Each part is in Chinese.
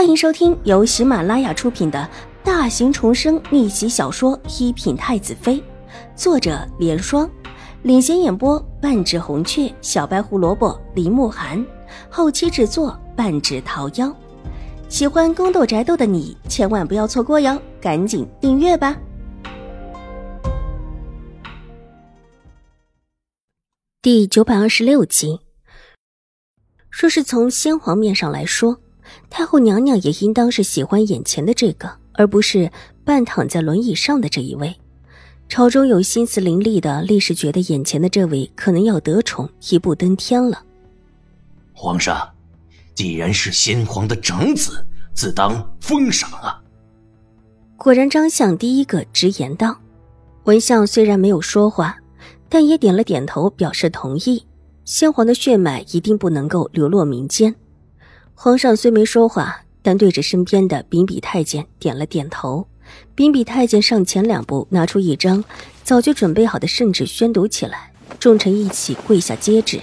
欢迎收听由喜马拉雅出品的大型重生逆袭小说《一品太子妃》，作者：莲霜，领衔演播：半指红雀、小白胡萝卜、林慕寒，后期制作：半指桃夭。喜欢宫斗宅斗的你千万不要错过哟，赶紧订阅吧！第九百二十六集，说是从先皇面上来说。太后娘娘也应当是喜欢眼前的这个，而不是半躺在轮椅上的这一位。朝中有心思伶俐的，立时觉得眼前的这位可能要得宠，一步登天了。皇上，既然是先皇的长子，自当封赏啊！果然，张相第一个直言道。文相虽然没有说话，但也点了点头，表示同意。先皇的血脉一定不能够流落民间。皇上虽没说话，但对着身边的秉笔太监点了点头。秉笔太监上前两步，拿出一张早就准备好的圣旨，宣读起来。众臣一起跪下接旨。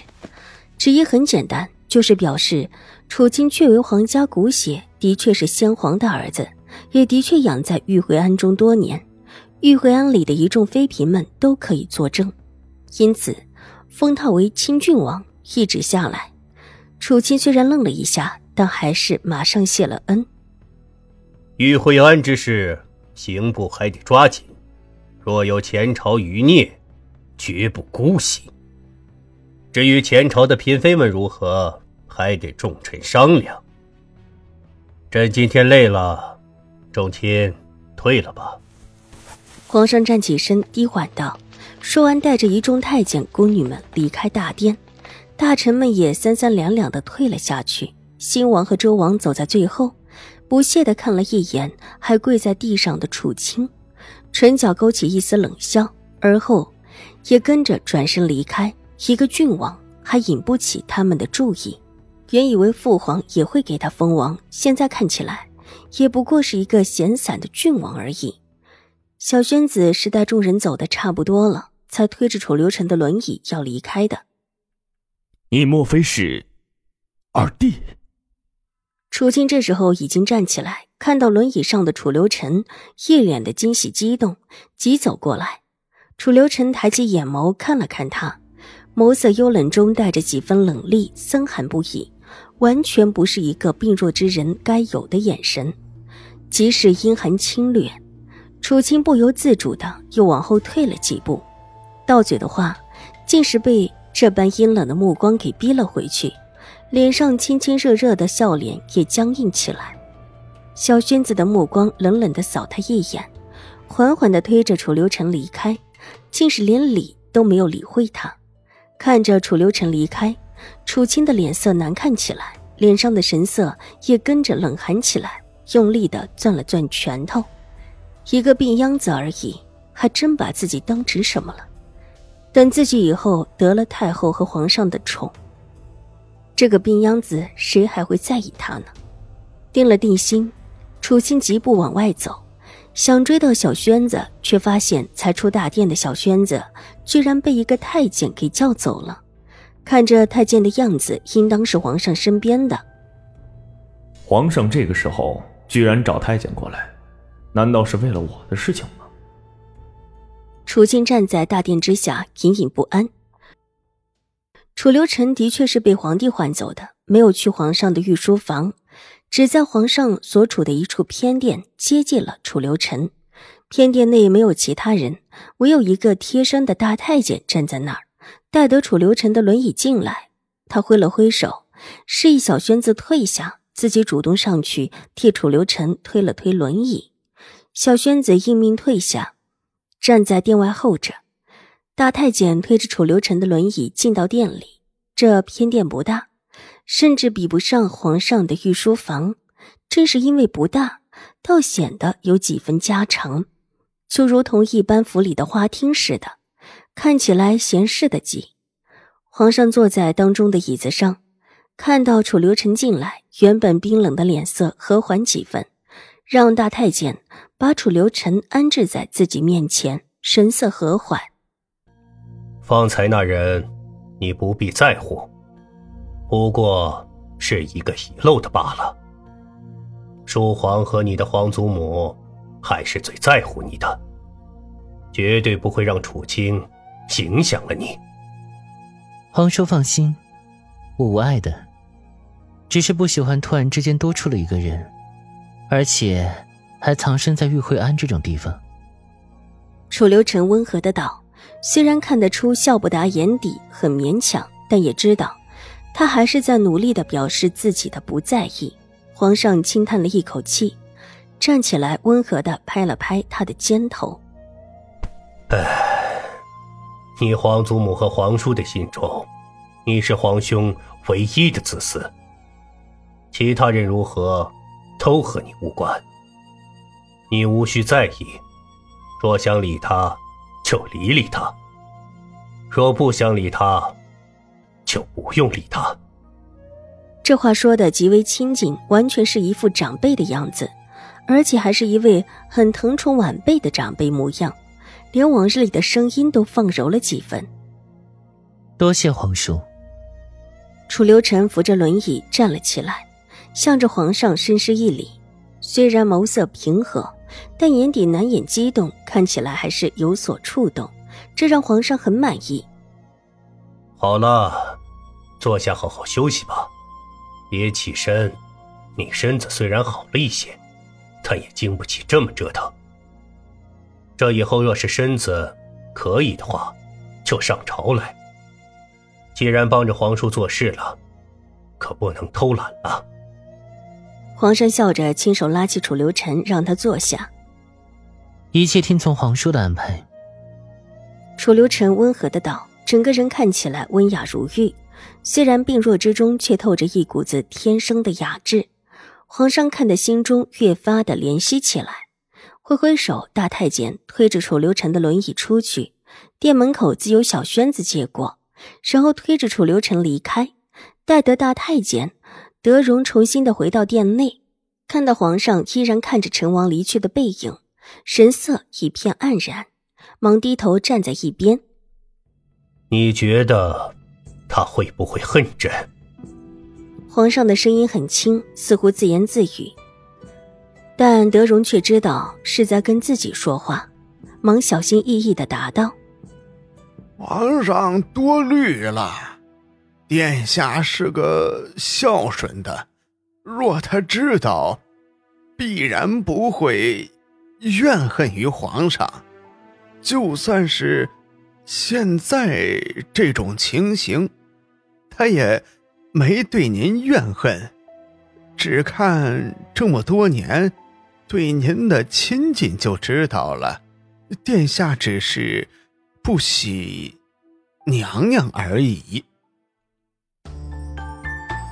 旨意很简单，就是表示楚清确为皇家骨血，的确是先皇的儿子，也的确养在玉回庵中多年。玉回庵里的一众妃嫔们都可以作证，因此封他为清郡王。一旨下来，楚清虽然愣了一下。但还是马上谢了恩。与惠安之事，刑部还得抓紧。若有前朝余孽，绝不姑息。至于前朝的嫔妃们如何，还得众臣商量。朕今天累了，众卿退了吧。皇上站起身，低缓道：“说完，带着一众太监、宫女们离开大殿。大臣们也三三两两的退了下去。”新王和周王走在最后，不屑的看了一眼还跪在地上的楚清，唇角勾起一丝冷笑，而后也跟着转身离开。一个郡王还引不起他们的注意，原以为父皇也会给他封王，现在看起来也不过是一个闲散的郡王而已。小宣子是待众人走的差不多了，才推着楚留臣的轮椅要离开的。你莫非是二弟？楚清这时候已经站起来，看到轮椅上的楚留臣，一脸的惊喜激动，急走过来。楚留臣抬起眼眸看了看他，眸色幽冷中带着几分冷厉，森寒不已，完全不是一个病弱之人该有的眼神。即使阴寒侵略，楚清不由自主的又往后退了几步，到嘴的话，竟是被这般阴冷的目光给逼了回去。脸上亲亲热热的笑脸也僵硬起来，小轩子的目光冷冷的扫他一眼，缓缓的推着楚留臣离开，竟是连理都没有理会他。看着楚留臣离开，楚清的脸色难看起来，脸上的神色也跟着冷寒起来，用力的攥了攥拳头。一个病秧子而已，还真把自己当成什么了？等自己以后得了太后和皇上的宠。这个病秧子，谁还会在意他呢？定了定心，楚青疾步往外走，想追到小轩子，却发现才出大殿的小轩子，居然被一个太监给叫走了。看着太监的样子，应当是皇上身边的。皇上这个时候居然找太监过来，难道是为了我的事情吗？楚青站在大殿之下，隐隐不安。楚留臣的确是被皇帝唤走的，没有去皇上的御书房，只在皇上所处的一处偏殿接见了楚留臣。偏殿内没有其他人，唯有一个贴身的大太监站在那儿，待得楚留臣的轮椅进来，他挥了挥手，示意小轩子退下，自己主动上去替楚留臣推了推轮椅。小轩子应命退下，站在殿外候着。大太监推着楚留臣的轮椅进到殿里，这偏殿不大，甚至比不上皇上的御书房。正是因为不大，倒显得有几分家常，就如同一般府里的花厅似的，看起来闲适的极。皇上坐在当中的椅子上，看到楚留臣进来，原本冰冷的脸色和缓几分，让大太监把楚留臣安置在自己面前，神色和缓。方才那人，你不必在乎，不过是一个遗漏的罢了。叔皇和你的皇祖母还是最在乎你的，绝对不会让楚青影响了你。皇叔放心，我无碍的，只是不喜欢突然之间多出了一个人，而且还藏身在玉慧庵这种地方。楚留臣温和的道，虽然看得出笑不达眼底，很勉强，但也知道他还是在努力的表示自己的不在意。皇上轻叹了一口气，站起来，温和的拍了拍他的肩头。唉，你皇祖母和皇叔的心中，你是皇兄唯一的子嗣。其他人如何，都和你无关。你无需在意。若想理他，就理理他；若不想理他，就不用理他。这话说的极为亲近，完全是一副长辈的样子，而且还是一位很疼宠晚辈的长辈模样，连往日里的声音都放柔了几分。多谢皇叔。楚留臣扶着轮椅站了起来，向着皇上深施一礼，虽然眸色平和，但眼底难掩激动，看起来还是有所触动，这让皇上很满意。好了，坐下好好休息吧。别起身，你身子虽然好了一些，但也经不起这么折腾。这以后若是身子可以的话，就上朝来。既然帮着皇叔做事了，可不能偷懒了。皇上笑着，亲手拉起楚留臣，让他坐下。一切听从皇叔的安排。楚留臣温和的道，整个人看起来温雅如玉。虽然病弱之中，却透着一股子天生的雅致。皇上看得心中越发的怜惜起来，挥挥手，大太监推着楚留臣的轮椅出去。店门口自有小轩子接过，然后推着楚留臣离开。待得大太监德荣重新的回到殿内，看到皇上依然看着陈王离去的背影，神色一片黯然，忙低头站在一边。你觉得？他会不会恨朕？皇上的声音很轻，似乎自言自语，但德荣却知道是在跟自己说话，忙小心翼翼的答道：“皇上多虑了，殿下是个孝顺的，若他知道，必然不会怨恨于皇上，就算是现在这种情形。”他也没对您怨恨，只看这么多年对您的亲近就知道了。殿下只是不喜娘娘而已。